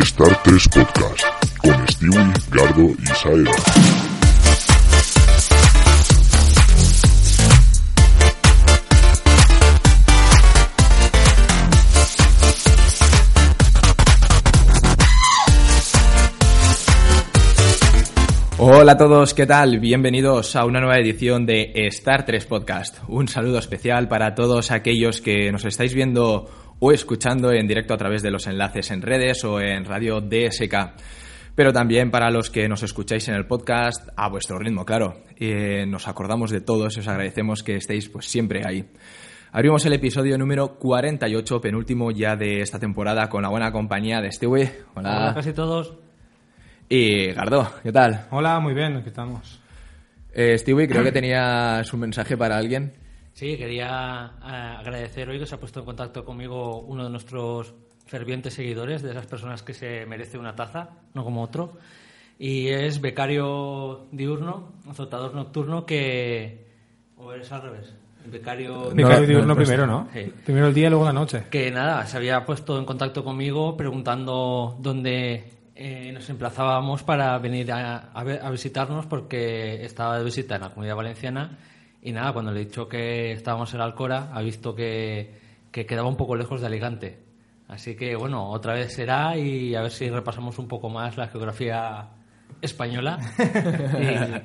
Star 3 Podcast con Stewie, Gardo y Saera. Hola a todos, ¿qué tal? Bienvenidos a una nueva edición de Star 3 Podcast. Un saludo especial para todos aquellos que nos estáis viendo o escuchando en directo a través de los enlaces en redes o en radio DSK. Pero también para los que nos escucháis en el podcast a vuestro ritmo, claro. Eh, nos acordamos de todos y os agradecemos que estéis pues siempre ahí. Abrimos el episodio número 48, penúltimo ya de esta temporada, con la buena compañía de Stewie. Hola. Hola casi todos. Y Gardo, ¿qué tal? Hola, muy bien, aquí estamos. Eh, Stewie, creo que tenías un mensaje para alguien. Sí, quería eh, agradecer hoy que se ha puesto en contacto conmigo uno de nuestros fervientes seguidores, de esas personas que se merece una taza, no como otro. Y es becario diurno, azotador nocturno, que... ¿O eres al revés? Becario... Becario no, diurno no, primero, ¿no? Sí. Primero el día y luego la noche. Que nada, se había puesto en contacto conmigo preguntando dónde eh, nos emplazábamos para venir a, a a visitarnos porque estaba de visita en la comunidad valenciana y nada, cuando le he dicho que estábamos en Alcora, ha visto que, que quedaba un poco lejos de Alicante. Así que bueno, otra vez será y a ver si repasamos un poco más la geografía española.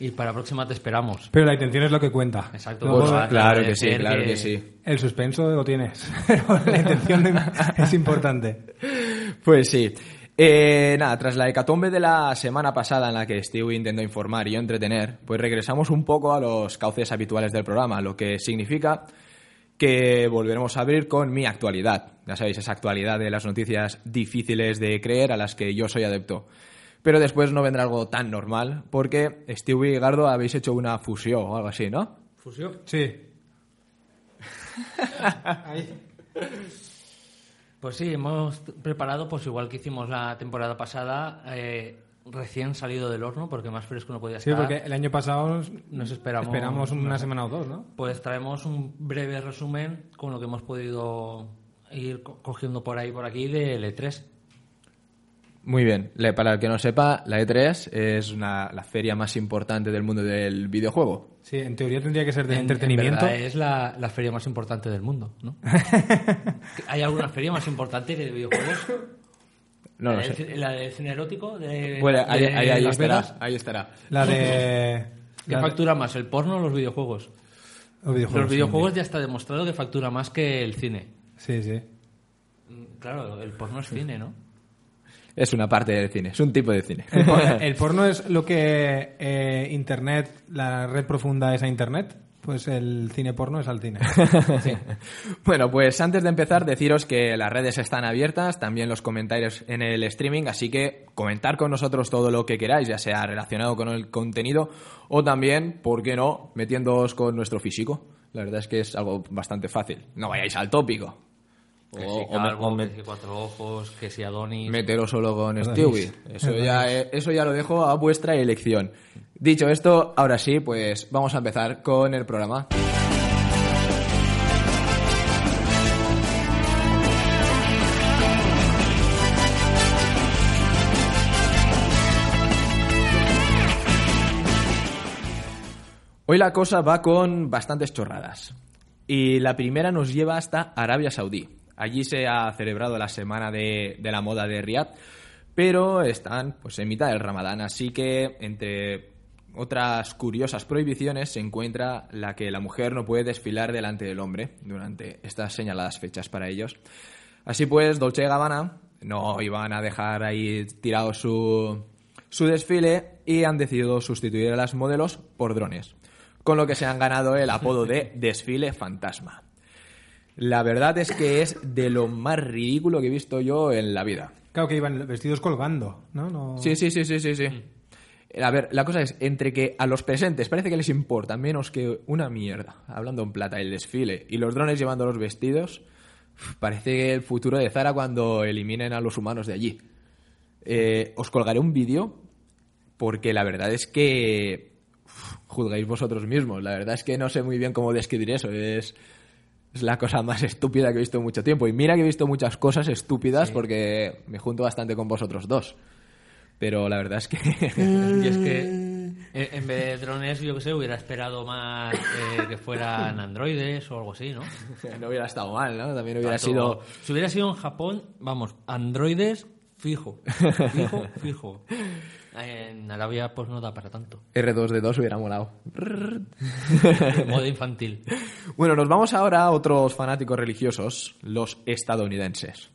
y, y para la próxima te esperamos. Pero la intención es lo que cuenta. Exacto. Pues, Claro que sí, claro que- que sí. el suspenso lo tienes, pero la intención es importante. Pues sí. Eh, nada, tras la hecatombe de la semana pasada en la que Stewie intentó informar y yo entretener, pues regresamos un poco a los cauces habituales del programa, lo que significa que volveremos a abrir con mi actualidad. Ya sabéis, esa actualidad de las noticias difíciles de creer a las que yo soy adepto. Pero después no vendrá algo tan normal, porque Stewie y Gardo habéis hecho una fusión o algo así, ¿no? Fusión. Sí. Pues sí, hemos preparado, pues igual que hicimos la temporada pasada, eh, recién salido del horno, porque más fresco no podía Sí, estar. porque el año pasado Nos esperamos- esperamos una semana o dos, ¿no? Pues traemos un breve resumen con lo que hemos podido ir co- cogiendo por ahí por aquí de L3. Muy bien. Para el que no sepa, la E3 es una- la feria más importante del mundo del videojuego. Sí, en teoría tendría que ser de En- entretenimiento. En es la, la feria más importante del mundo, ¿no? ¿Hay alguna feria más importante que de videojuegos? No lo ¿La del sé. ¿La del cine erótico? De, Bueno, ahí, de ahí- ahí Las estará, ahí estará. La de... ¿Qué la- factura más, el porno o los videojuegos? Los videojuegos. Los videojuegos ya está demostrado que factura más que el cine. Sí, sí. Mm, Claro, el porno es cine, ¿no? Es una parte del cine, es un tipo de cine. El, por- el porno es lo que eh, Internet, la red profunda es a Internet, pues el cine porno es al cine. Bueno, pues antes de empezar, deciros que las redes están abiertas, también los comentarios en el streaming, así que comentar con nosotros todo lo que queráis, ya sea relacionado con el contenido o también, ¿por qué no?, metiéndoos con nuestro físico. La verdad es que es algo bastante fácil. No vayáis al tópico. Que O- si o me- calvo, o me- que si cuatro ojos, que si Adonis... meteros solo con. Stewie. Eso ya, eh, eso ya lo dejo a vuestra elección. Dicho esto, ahora sí, pues vamos a empezar con el programa. Hoy la cosa va con bastantes chorradas. Y la primera nos lleva hasta Arabia Saudí. Allí se ha celebrado la semana de, de la moda de Riyadh, pero están pues en mitad del Ramadán, así que entre otras curiosas prohibiciones se encuentra la que la mujer no puede desfilar delante del hombre durante estas señaladas fechas para ellos. Así pues, Dolce Gabbana no iban a dejar ahí tirado su, su desfile y han decidido sustituir a las modelos por drones, con lo que se han ganado el apodo de desfile fantasma. La verdad es que es de lo más ridículo que he visto yo en la vida. Claro que iban vestidos colgando, ¿no? no... Sí, sí, sí, sí, sí, sí. A ver, la cosa es, entre que a los presentes parece que les importa menos que una mierda, hablando en plata, el desfile, y los drones llevando los vestidos, parece el futuro de Zara cuando eliminen a los humanos de allí. Eh, os colgaré un vídeo porque la verdad es que uf, juzgáis vosotros mismos. La verdad es que no sé muy bien cómo describir eso. Es Es la cosa más estúpida que he visto en mucho tiempo. Y mira que he visto muchas cosas estúpidas porque me junto bastante con vosotros dos. Pero la verdad es que... Y es que eh, en vez de drones, yo que sé, hubiera esperado más eh, que fueran androides o algo así, ¿no? no hubiera estado mal, ¿no? También hubiera Tanto- sido... Si hubiera sido en Japón, vamos, androides, fijo. Fijo, fijo. En Arabia, pues no da para tanto. R2D2 hubiera molado. Modo infantil. Bueno, nos vamos ahora a otros fanáticos religiosos, los estadounidenses.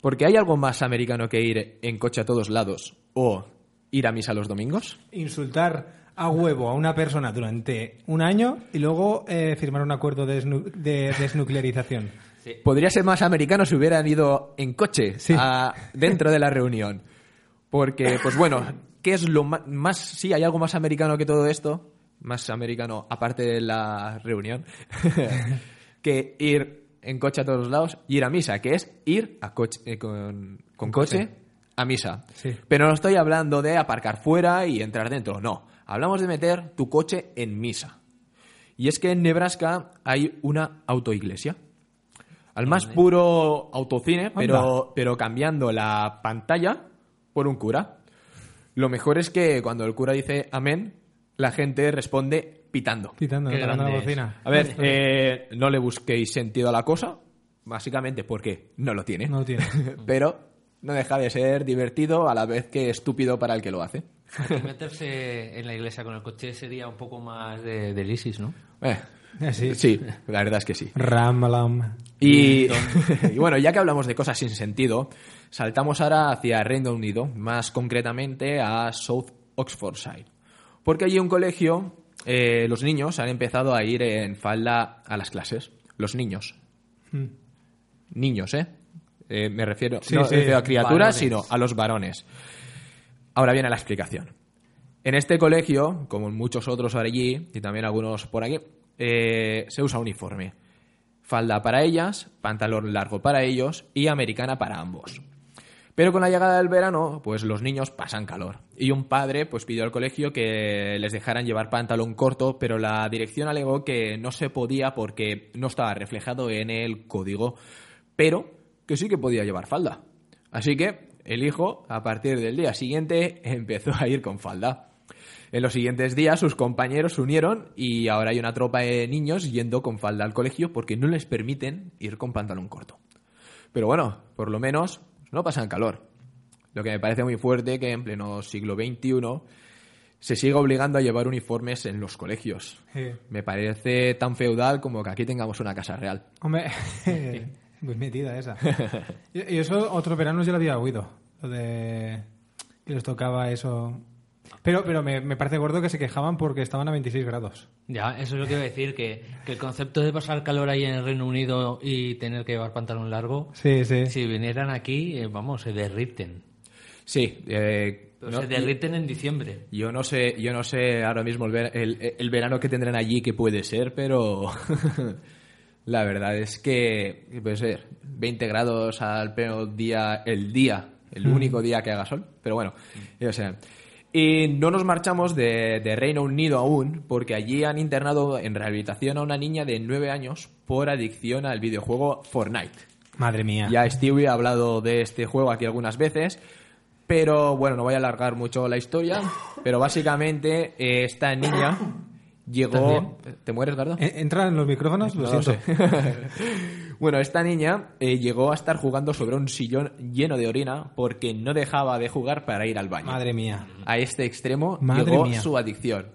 Porque hay algo más americano que ir en coche a todos lados o ir a misa los domingos. Insultar a huevo a una persona durante un año y luego eh, firmar un acuerdo de, desnu- de desnuclearización. Podría ser más americano si hubieran ido en coche Sí. a- dentro de la reunión. Porque, pues bueno, ¿qué es lo más... Sí, hay algo más americano que todo esto, más americano aparte de la reunión, que ir en coche a todos lados y ir a misa, que es ir a coche, eh, con, con coche a misa. Sí. Pero no estoy hablando de aparcar fuera y entrar dentro, no. Hablamos de meter tu coche en misa. Y es que en Nebraska hay una autoiglesia. Al más puro autocine, pero, pero cambiando la pantalla por un cura. Lo mejor es que cuando el cura dice amén, la gente responde pitando. Quitando, Qué tocando la bocina. A ver, eh, no le busquéis sentido a la cosa, básicamente porque no lo tiene. No lo tiene. Pero no deja de ser divertido a la vez que estúpido para el que lo hace. Aquí meterse en la iglesia con el coche sería un poco más de, del ISIS, ¿no? Eh, Eh, sí. sí, la verdad es que sí. Ramalam. Y, y bueno, ya que hablamos de cosas sin sentido, saltamos ahora hacia Reino Unido, más concretamente a South Oxfordshire. Porque allí un colegio, eh, los niños han empezado a ir en falda a las clases. Los niños. Mm. Niños, ¿eh? Eh, me refiero, Sí, no sí, me refiero a criaturas, varones. sino a los varones. Ahora viene la explicación. En este colegio, como en muchos otros allí, y también algunos por aquí, eh, se usa uniforme. Falda para ellas, pantalón largo para ellos y americana para ambos. Pero con la llegada del verano, pues los niños pasan calor. Y un padre pues pidió al colegio que les dejaran llevar pantalón corto, pero la dirección alegó que no se podía porque no estaba reflejado en el código, pero que sí que podía llevar falda. Así que el hijo, a partir del día siguiente, empezó a ir con falda. En los siguientes días sus compañeros se unieron y ahora hay una tropa de niños yendo con falda al colegio porque no les permiten ir con pantalón corto. Pero bueno, por lo menos no pasan calor. Lo que me parece muy fuerte que en pleno siglo XXI se siga obligando a llevar uniformes en los colegios. Sí. Me parece tan feudal como que aquí tengamos una casa real. Hombre, muy metida esa. Y eso otros veranos ya lo había oído. Lo de que les tocaba eso. Pero, pero me, me parece gordo que se quejaban porque estaban a 26 grados. Ya, eso es lo que iba a decir, que, que el concepto de pasar calor ahí en el Reino Unido y tener que llevar pantalón largo, Sí, sí. si vinieran aquí, eh, vamos, se derriten. Sí, eh, Pero no- se derriten en diciembre. Yo no sé, yo no sé ahora mismo el, ver- el- el verano que tendrán allí que puede ser, pero la verdad es que puede ser 20 grados al pleno día, el día, el único día que haga sol. Pero bueno, ya sea. Y no nos marchamos de, de Reino Unido aún, porque allí han internado en rehabilitación a una niña de 9 años por adicción al videojuego Fortnite. Madre mía. Ya Stewie ha hablado de este juego aquí algunas veces, pero bueno, no voy a alargar mucho la historia, pero básicamente eh, esta niña llegó... ¿Te mueres, Gardo? ¿En- ¿Entran los micrófonos? Lo No lo siento. bueno, esta niña eh, llegó a estar jugando sobre un sillón lleno de orina porque no dejaba de jugar para ir al baño. Madre mía. A este extremo Madre llegó mía. su adicción.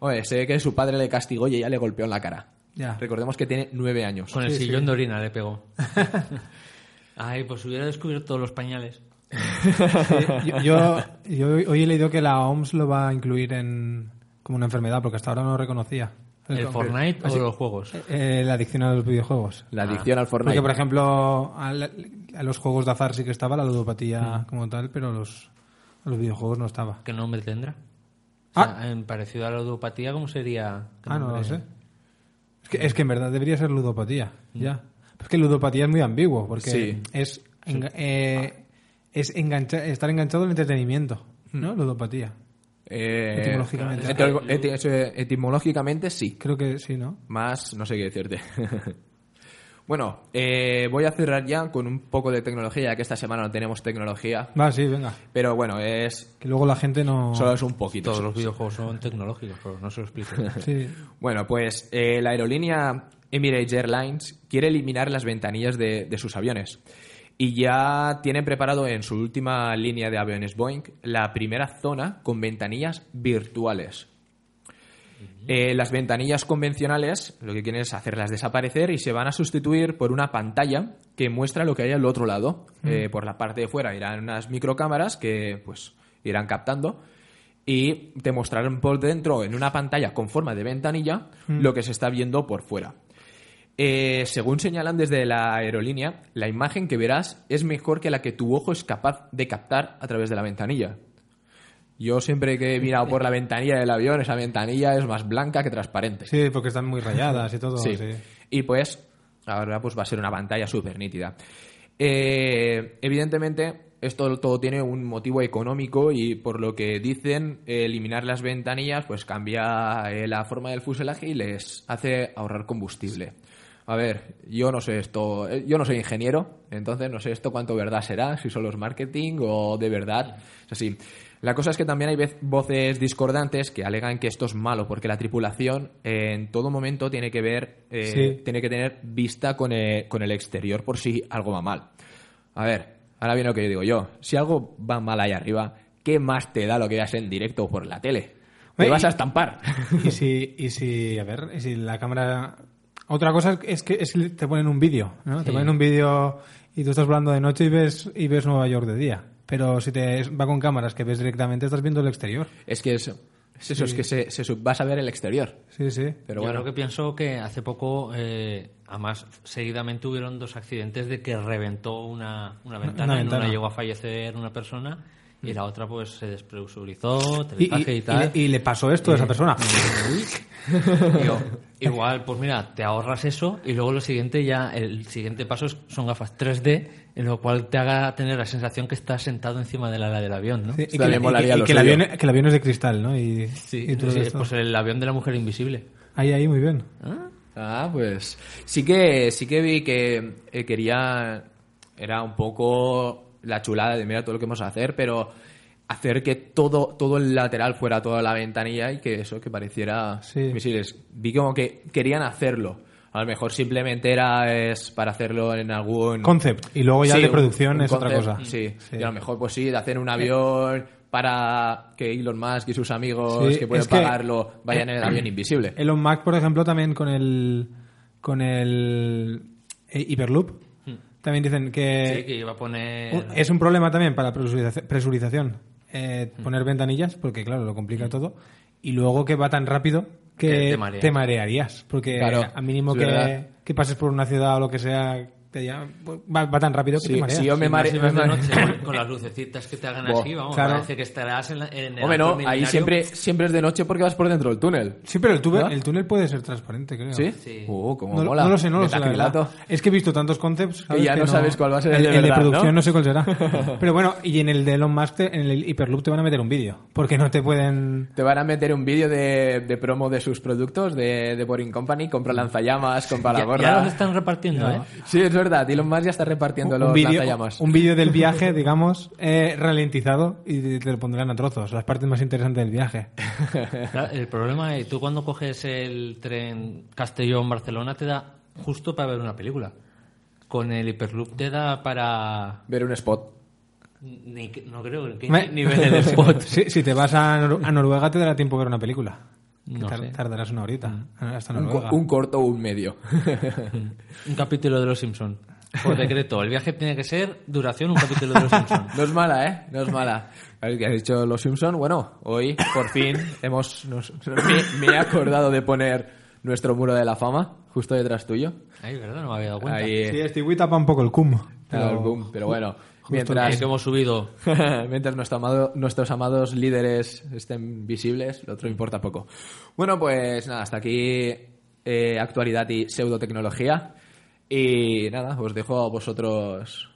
Oye, sé que su padre le castigó y ella le golpeó en la cara. Ya. Recordemos que tiene nueve años. Con el Sí, sillón sí. de orina le pegó. Ay, pues hubiera descubierto todos los pañales. Yo, yo, yo hoy he leído que la OMS lo va a incluir en como una enfermedad porque hasta ahora no lo reconocía. ¿El Fortnite o los juegos? Eh, la adicción a los videojuegos. La adicción al Fortnite. Porque, por ejemplo, a, los juegos de azar sí que estaba la ludopatía como tal, pero los, a los videojuegos no estaba. ¿Qué nombre tendrá? Ah. O sea, en parecido a la ludopatía, ¿cómo sería? ¿Qué Ah, no lo sé. Es que, es que en verdad debería ser ludopatía, ya. Es que ludopatía es muy ambiguo, porque Sí. es, enga- eh, es engancha- estar enganchado al entretenimiento, ¿no? Ludopatía. Eh, Etimológicamente. etimolo- eti- eso, etimológicamente sí. Creo que sí, ¿no? Más, no sé qué decirte. Bueno, eh, voy a cerrar ya con un poco de tecnología, ya que esta semana no tenemos tecnología. Va, sí, venga. Pero bueno, es Que luego la gente no... solo es un poquito. Todos los videojuegos son tecnológicos, pero no se lo explico. Sí. Bueno, pues eh, la aerolínea Emirates Airlines quiere eliminar las ventanillas de, de sus aviones. Y ya tienen preparado en su última línea de aviones Boeing la primera zona con ventanillas virtuales. Eh, las ventanillas convencionales lo que quieren es hacerlas desaparecer y se van a sustituir por una pantalla que muestra lo que hay al otro lado. Eh, por la parte de fuera irán unas microcámaras que pues irán captando y te mostrarán por dentro en una pantalla con forma de ventanilla lo que se está viendo por fuera. Eh, según señalan desde la aerolínea, la imagen que verás es mejor que la que tu ojo es capaz de captar a través de la ventanilla. Yo siempre que he mirado por la ventanilla del avión, esa ventanilla es más blanca que transparente. Sí, porque están muy rayadas y todo. Sí. sí. Y pues ahora pues va a ser una pantalla súper nítida. Eh, evidentemente, esto todo tiene un motivo económico y por lo que dicen, eh, eliminar las ventanillas pues cambia eh, la forma del fuselaje y les hace ahorrar combustible. A ver, yo no sé esto, eh, yo no soy ingeniero, entonces no sé esto cuánto verdad será, si solo es marketing o de verdad. Es así. La cosa es que también hay voces discordantes que alegan que esto es malo porque la tripulación eh, en todo momento tiene que ver, eh, Sí. tiene que tener vista con el, con el exterior por si algo va mal. A ver, ahora viene lo que yo digo yo. Si algo va mal ahí arriba, ¿qué más te da lo que veas en directo o por la tele? Te vas a estampar. Y si, y si, a ver, y si la cámara... Otra cosa es que es que te ponen un vídeo, ¿no? Te ponen un vídeo y tú estás volando de noche y ves, y ves Nueva York de día. Pero si te va con cámaras que ves directamente, estás viendo el exterior. es que eso, es eso, es que se, se sub- vas a ver el exterior. Sí, sí. Pero Yo bueno, creo que pienso que hace poco, eh, además, seguidamente hubieron dos accidentes de que reventó una, una ventana. En ventana. una llegó a fallecer una persona y la otra pues se despresurizó, Y, y- teletraje y, y tal. le, y le pasó esto a esa persona. Digo, igual, pues mira, te ahorras eso y luego lo siguiente ya, el siguiente paso es- son gafas 3D, en lo cual te haga tener la sensación que estás sentado encima del ala del avión, ¿no? Sí, y que, el avión, que el avión es de cristal, ¿no? Y, Sí, y todo sí, esto. pues el avión de la mujer invisible. Ahí, ahí, muy bien. Ah, pues sí que sí que vi que eh, quería era un poco la chulada de mira todo lo que vamos a hacer, pero hacer que todo todo el lateral fuera toda la ventanilla y que eso que pareciera Sí. misiles. Vi como que querían hacerlo. A lo mejor simplemente era es para hacerlo en algún Concept. Y luego ya Sí, de un- producción un es otra cosa. Sí. Sí. y a lo mejor pues sí, de hacer un avión para que Elon Musk y sus amigos que pueden que- pagarlo vayan en el avión invisible. Elon Musk, por ejemplo, también con el con el eh, Hyperloop, también dicen que, Sí, que iba a poner... es un problema también para la presurización, presurización, eh, poner ventanillas, porque claro, lo complica todo, y luego que va tan rápido que Que te marearías, porque Claro, a mínimo que, que pases por una ciudad o lo que sea, te llama- va, va tan rápido que Sí, te mareas. sí, yo me Sí, más mare- si vas me de mare- noche con, con las lucecitas que te hagan así, vamos, claro. parece que estarás en, la, en el Hombre, no, ahí siempre, siempre es de noche porque vas por dentro del túnel. Sí, pero el, tube- ¿No? el túnel puede ser transparente, creo. ¿Sí? Sí. Uh, como No, mola. no lo sé, no lo sé. la verdad. Es que he visto tantos concepts. Que ya no sabes cuál va a ser el de el verdad, producción ¿no? ¿no? sé cuál será. Pero bueno, y en el de Elon Musk, te- en el Hyperloop te van a meter un vídeo. Porque no te pueden. Te van a meter un vídeo de, de promo de sus productos, de, de Boring Company, compra lanzallamas, compra la Ya, gorra. ya los están repartiendo, ¿eh? Sí, es verdad, Elon Musk ya está repartiendo los un vídeo lanzallamas. un vídeo del viaje, digamos, eh, ralentizado y te lo pondrán a trozos, las partes más interesantes del viaje. El problema es, tú cuando coges el tren Castellón-Barcelona te da justo para ver una película. Con el Hyperloop te da para... Ver un spot. Ni, no creo que ni ver el spot. si, si te vas a, Nor- a Noruega te dará tiempo ver una película. Que No tar- sé. Tardarás una horita. Hasta Un, co- un corto o un medio. Un capítulo de Los Simpson. Por decreto, el viaje tiene que ser duración un capítulo de Los Simpson. No es mala, ¿eh? No es mala. A ver, ¿qué has dicho los Simpson? Bueno, hoy por fin hemos nos- me, me he acordado de poner nuestro muro de la fama justo detrás tuyo. Ay, ¿verdad? No me había dado cuenta. Ahí, Sí, Stewie tapa un poco el cum. claro, Pero- boom. pero bueno, mientras, que hemos subido. mientras nuestro amado- nuestros amados líderes estén visibles, lo otro importa poco. Bueno, pues nada, hasta aquí eh, actualidad y pseudotecnología. Y nada, os dejo a vosotros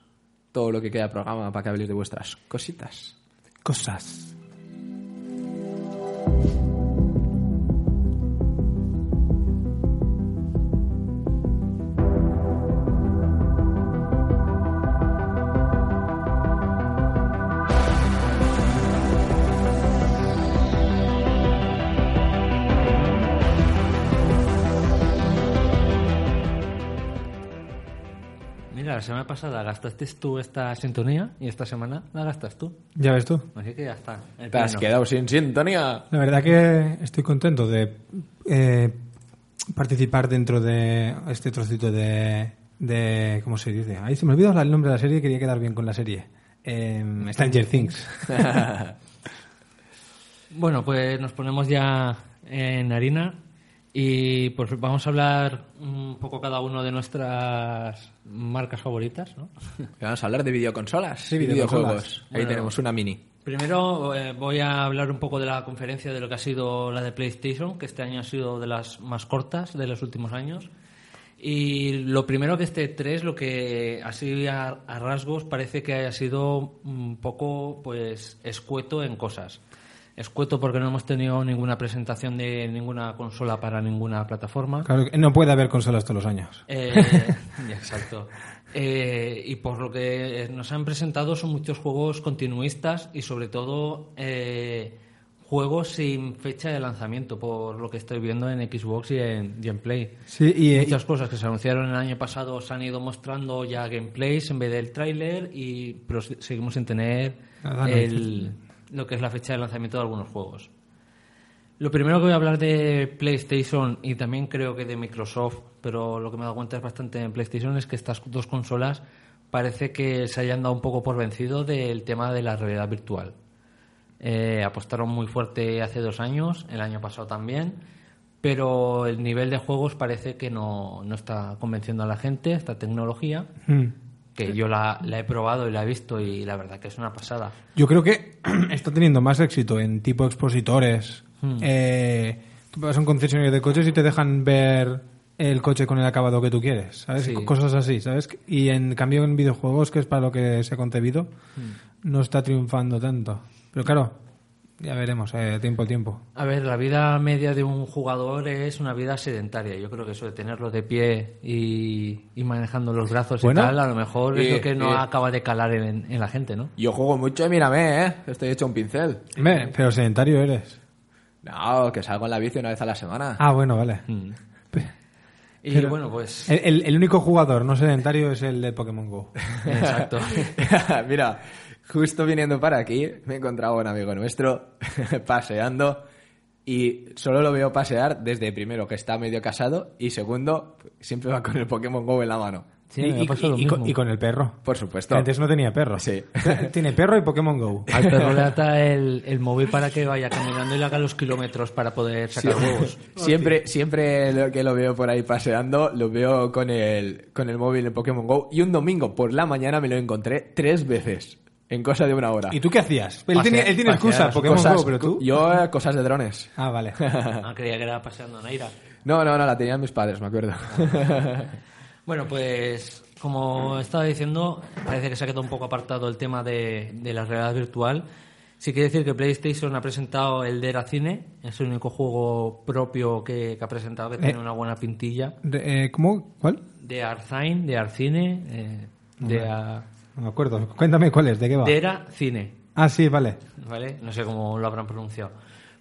todo lo que queda de programa para que habléis de vuestras cositas. Cosas. La semana pasada gastaste tú esta sintonía y esta semana la gastas tú. Ya ves tú. Así que ya está. el Te has quedado sin sintonía. La verdad que estoy contento de eh, participar dentro de este trocito de, de... ¿Cómo se dice? Ahí se me olvidó el nombre de la serie, quería quedar bien con la serie. Eh, Stranger Things. Bueno, pues nos ponemos ya en harina y pues vamos a hablar un poco cada uno de nuestras marcas favoritas, ¿no? Vamos a hablar de videoconsolas Sí, videoconsolas. videojuegos. Ahí Bueno. tenemos una mini. Primero eh, voy a hablar un poco de la conferencia de lo que ha sido la de PlayStation, que este año ha sido de las más cortas de los últimos años. Y lo primero que este 3, lo que así a, a rasgos parece que haya sido un poco pues escueto en cosas. Escueto porque no hemos tenido ninguna presentación de ninguna consola para ninguna plataforma. Claro, que no puede haber consolas todos los años. Eh, exacto. Eh, y por lo que nos han presentado son muchos juegos continuistas y sobre todo eh, juegos sin fecha de lanzamiento, por lo que estoy viendo en Xbox y en, y en Play. Sí, y, eh, Muchas cosas que se anunciaron el año pasado se han ido mostrando ya gameplays en vez del tráiler y pero se- seguimos sin tener Nada, no, el- lo que es la fecha de lanzamiento de algunos juegos. Lo primero que voy a hablar de PlayStation y también creo que de Microsoft, pero lo que me he dado cuenta es bastante en PlayStation es que estas dos consolas parece que se hayan dado un poco por vencido del tema de la realidad virtual. Eh, apostaron muy fuerte hace dos años, el año pasado también, pero el nivel de juegos parece que no, no está convenciendo a la gente, esta tecnología, mm, que yo la, la he probado y la he visto y la verdad que es una pasada. yo creo que está teniendo más éxito en tipo expositores. Eh, tú vas a un concesionario de coches y te dejan ver el coche con el acabado que tú quieres, ¿sabes? Sí. Cosas así, ¿sabes? Y en cambio en videojuegos, que es para lo que se ha concebido, no está triunfando tanto. Pero claro, ya veremos, eh, tiempo al tiempo. A ver, la vida media de un jugador es una vida sedentaria. Yo creo que eso de tenerlo de pie y, y manejando los brazos Bueno. y tal, a lo mejor es Y- lo que no y- acaba de calar en, en la gente, ¿no? Yo juego mucho y mírame, ¿eh? Estoy hecho un pincel. Pero sedentario eres. No, que salgo en la bici una vez a la semana. Ah, bueno, vale. Y Pero- bueno, pues... El único jugador no sedentario es el de Pokémon Go. Exacto. Mira, justo viniendo para aquí, me he encontrado a un amigo nuestro paseando y solo lo veo pasear desde primero que está medio casado y segundo siempre va con el Pokémon Go en la mano. Sí, y, y- y con, y con el perro. Por supuesto. Antes no tenía perro. Sí. Tiene perro y Pokémon Go. Al perro le ata el, el móvil para que vaya caminando y le haga los kilómetros para poder sacar huevos. Siempre, siempre lo que lo veo por ahí paseando, lo veo con el, con el móvil en Pokémon Go. Y un domingo por la mañana me lo encontré tres veces, en cosa de una hora. ¿Y tú qué hacías? Él Pasear- tiene, él tiene excusa, pasear, Pokémon Cosas- Go, pero tú... Yo, eh, cosas de drones. Ah, vale. Ah, creía que era paseando en Aira. No, no, no, la tenían mis padres, me acuerdo. Bueno, pues como estaba diciendo, parece que se ha quedado un poco apartado el tema de, de la realidad virtual. Sí quiere decir que PlayStation ha presentado el Dera Cine, es el único juego propio que, que ha presentado que tiene una buena pintilla. De- eh, ¿Cómo? ¿Cuál? De Arcine, de Arcine, eh, de a- No me acuerdo. Cuéntame cuál es, ¿de qué va? Dera Cine. Ah, sí, vale. ¿vale? No sé cómo lo habrán pronunciado.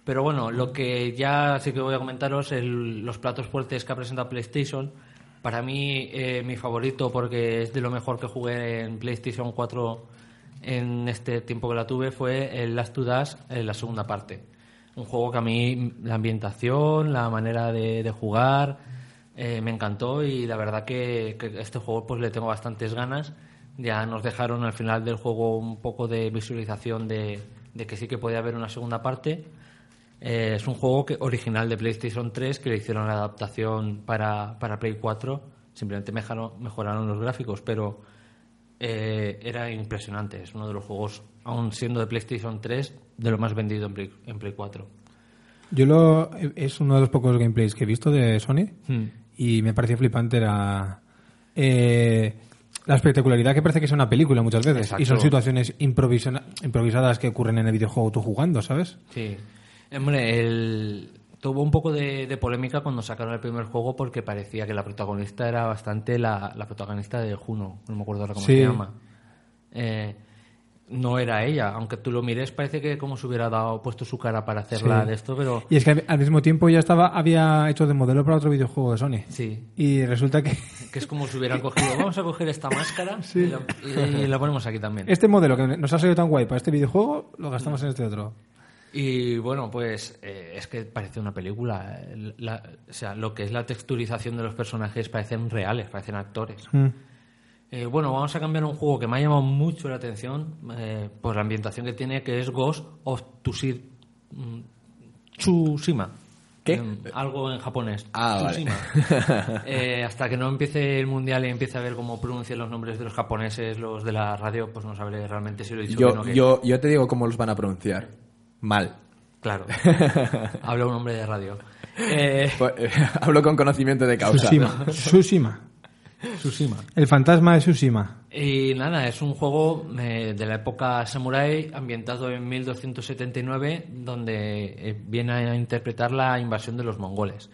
Pero bueno, lo que ya sí que voy a comentaros, los platos fuertes que ha presentado PlayStation. Para mí, eh, mi favorito, porque es de lo mejor que jugué en PlayStation 4 en este tiempo que la tuve, fue el Last to Dash, eh, la segunda parte. Un juego que a mí, la ambientación, la manera de, de jugar, eh, me encantó y la verdad que, que este juego pues le tengo bastantes ganas. Ya nos dejaron al final del juego un poco de visualización de, de que sí que podía haber una segunda parte. Eh, es un juego que, original de PlayStation 3 que le hicieron la adaptación para, para Play 4. Simplemente mejoraron, mejoraron los gráficos, pero eh, era impresionante. Es uno de los juegos, aún siendo de PlayStation 3, de lo más vendido en Play, en Play 4. Yo lo... Es uno de los pocos gameplays que he visto de Sony Hmm. y me pareció flipante la... eh, la espectacularidad que parece que es una película muchas veces Exacto. y son situaciones improvisa- improvisadas que ocurren en el videojuego tú jugando, ¿sabes? Sí. Hombre, el... tuvo un poco de, de polémica cuando sacaron el primer juego porque parecía que la protagonista era bastante la, la protagonista de Juno, no me acuerdo ahora cómo Sí. se llama. Eh, no era ella. Aunque tú lo mires, parece que como se hubiera dado puesto su cara para hacerla Sí. de esto, pero Y es que al- mismo tiempo ya estaba había hecho de modelo para otro videojuego de Sony. sí, Y resulta que que es como si hubieran cogido, vamos a coger esta máscara y, la, y la ponemos aquí también. este modelo que nos ha salido tan guay para este videojuego, lo gastamos en este otro. Y bueno, pues eh, es que parece una película. La- o sea, lo que es la texturización de los personajes parecen reales, parecen actores. Mm. Eh, bueno, vamos a cambiar un juego que me ha llamado mucho la atención eh, por la ambientación que tiene, que es Ghost of mm, Tsushima. ¿Qué? Algo en japonés. Ah, vale. Tsushima. Eh, hasta que no empiece el mundial y empiece a ver cómo pronuncian los nombres de los japoneses, los de la radio, pues no sabré realmente si lo he dicho bien o Yo, qué. yo, yo te digo cómo los van a pronunciar. Mal. Claro. Habla un hombre de radio. Eh, Pues, eh, Hablo con conocimiento de causa. Tsushima. Tsushima. Tsushima. El fantasma de Tsushima. Y nada, es un juego eh, de la época samurai ambientado en 1279 donde eh, viene a interpretar la invasión de los mongoles.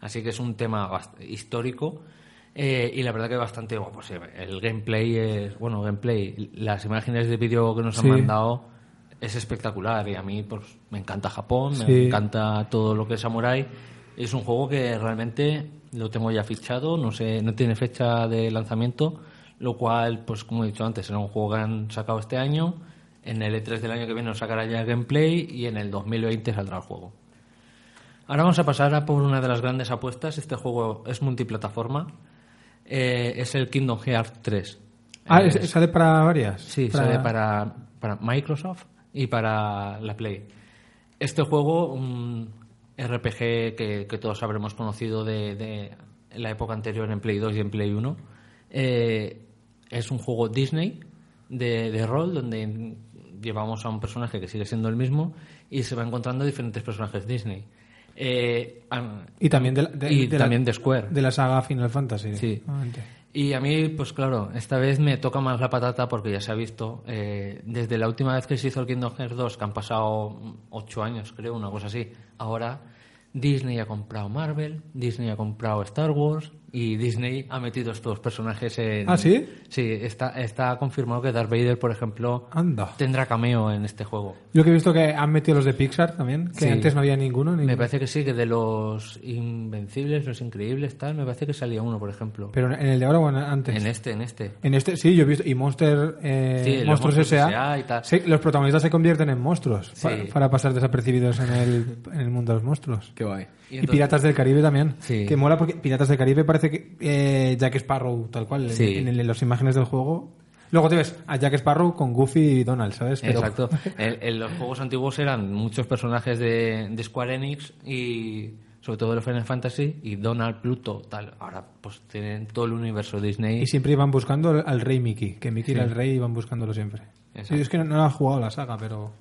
Así que es un tema histórico eh, y la verdad que bastante guapo. Sí, el gameplay es, bueno, gameplay, las imágenes de vídeo que nos han mandado es espectacular y a mí pues me encanta Japón, me encanta todo lo que es samurai. Es un juego que realmente lo tengo ya fichado, no sé, no tiene fecha de lanzamiento, lo cual, pues como he dicho antes, era un juego que han sacado este año. En el E3 del año que viene nos sacará ya el gameplay y en el 2020 saldrá el juego. Ahora vamos a pasar a por una de las grandes apuestas. Este juego es multiplataforma. Eh, es el Kingdom Hearts 3. Ah, Eh, ¿es- ¿sale para varias? Sí, sale para, para Microsoft y para la Play. Este juego, un RPG que, que todos habremos conocido de, de la época anterior en Play 2 y en Play 1, eh, es un juego Disney de, de rol donde llevamos a un personaje que sigue siendo el mismo y se va encontrando diferentes personajes Disney. Eh, Y también de, la- de- y de la- también de Square. De la saga Final Fantasy. Sí. Y a mí, pues claro, esta vez me toca más la patata porque ya se ha visto, eh, desde la última vez que se hizo el Kingdom Hearts 2, que han pasado ocho años, creo, una cosa así, ahora Disney ha comprado Marvel, Disney ha comprado Star Wars y Disney ha metido estos personajes en... ¿Ah, sí? Sí, está, está confirmado que Darth Vader, por ejemplo, Anda. tendrá cameo en este juego. Yo que he visto que han metido los de Pixar también, que Sí. antes no había ninguno. ni- Me parece que sí, que de los Invencibles, los Increíbles, tal, me parece que salía uno, por ejemplo. Pero en el de ahora o en- antes. En este, en este. En este, sí, yo he visto. Y Monster, eh, Sí, Monstruos S.A. S.A. y tal. sí, los protagonistas se convierten en monstruos Sí. para pasar desapercibidos en el, en el mundo de los monstruos. Qué guay. Y Y, Piratas del Caribe también. Sí. Que mola porque Piratas del Caribe parece que eh, Jack Sparrow, tal cual, en- Sí. en, en las imágenes del juego. Luego te ves a Jack Sparrow con Goofy y Donald, ¿sabes? Pero- Exacto. En, los juegos antiguos eran muchos personajes de, de Square Enix y sobre todo de los Final Fantasy y Donald, Pluto, tal. Ahora pues tienen todo el universo Disney. Y siempre iban buscando al, al rey Mickey, que Mickey era el rey y iban buscándolo siempre. Sí, es que no, no he jugado la saga, pero...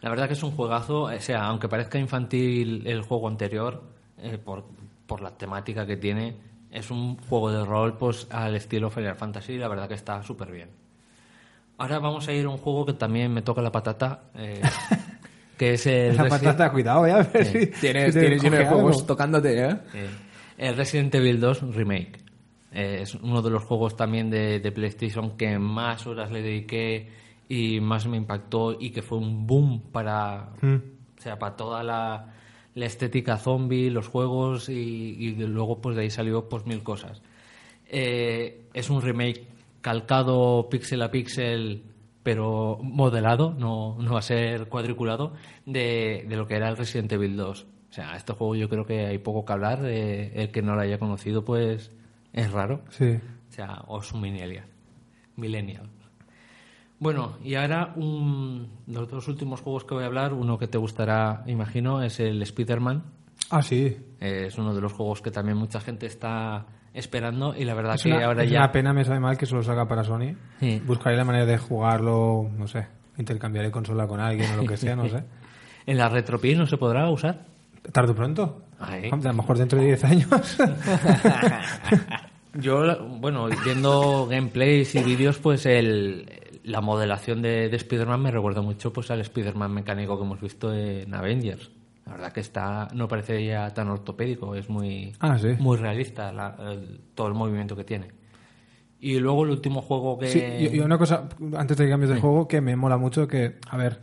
La verdad que es un juegazo, o sea, aunque parezca infantil el juego anterior, eh, por, por la temática que tiene, es un juego de rol pues al estilo Final Fantasy y la verdad que está súper bien. Ahora vamos a ir a un juego que también me toca la patata, eh, que es el La patata, cuidado, ya a ver si... Tienes, tienes lleno de juegos tocándote, ¿eh? Eh, el Resident Evil 2 Remake. Eh, es uno de los juegos también de, de PlayStation que más horas le dediqué y más me impactó y que fue un boom para, Mm. o sea, para toda la, la estética zombie, los juegos y, y luego pues de ahí salió pues mil cosas. Eh, es un remake calcado píxel a píxel pero modelado, no, no va a ser cuadriculado, de, de lo que era el Resident Evil 2. O sea, este juego yo creo que hay poco que hablar. eh, el que no lo haya conocido, pues es raro. Sí. O sea, o millennial. millennial. Bueno, y ahora un, los dos últimos juegos que voy a hablar, uno que te gustará, imagino, es el Spider-Man. Ah, sí. Es uno de los juegos que también mucha gente está esperando y la verdad Es, que una, ahora es ya... una pena, me sabe mal que solo salga para Sony. Sí. Buscaré la manera de jugarlo, no sé, intercambiaré consola con alguien o lo que sea, no sé. ¿En la RetroPie no se podrá usar? ¿Tarde o pronto? Ay. A lo mejor dentro de 10 años. Yo, bueno, viendo gameplays y vídeos, pues el, la modelación de, de Spider-Man me recuerda mucho pues al Spider-Man mecánico que hemos visto en Avengers. La verdad que está no parece ya tan ortopédico, es muy, Ah, sí. muy realista la- el- todo el movimiento que tiene. Y luego el último juego que... Sí, y, y una cosa, antes de que cambies de juego, que me mola mucho, que, a ver,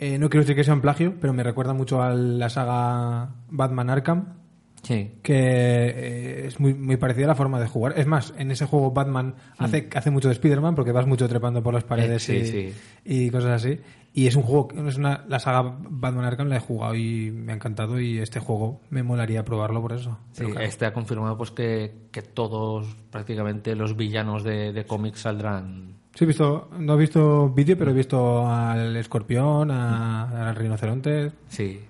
eh, no quiero decir que sea un plagio, pero me recuerda mucho a la saga Batman Arkham, Sí. que eh, es muy, muy parecida a la forma de jugar. Es más, en ese juego Batman hace, hace mucho de Spider-Man porque vas mucho trepando por las paredes Eh, y, sí, sí. y cosas así. Y es un juego, es una, la saga Batman Arkham la he jugado y me ha encantado y este juego me molaría probarlo por eso. Sí, claro. este ha confirmado pues que, que todos, prácticamente los villanos de, de cómics saldrán. Sí, he visto, no he visto vídeo, pero he visto al escorpión, a- al rinoceronte. Sí.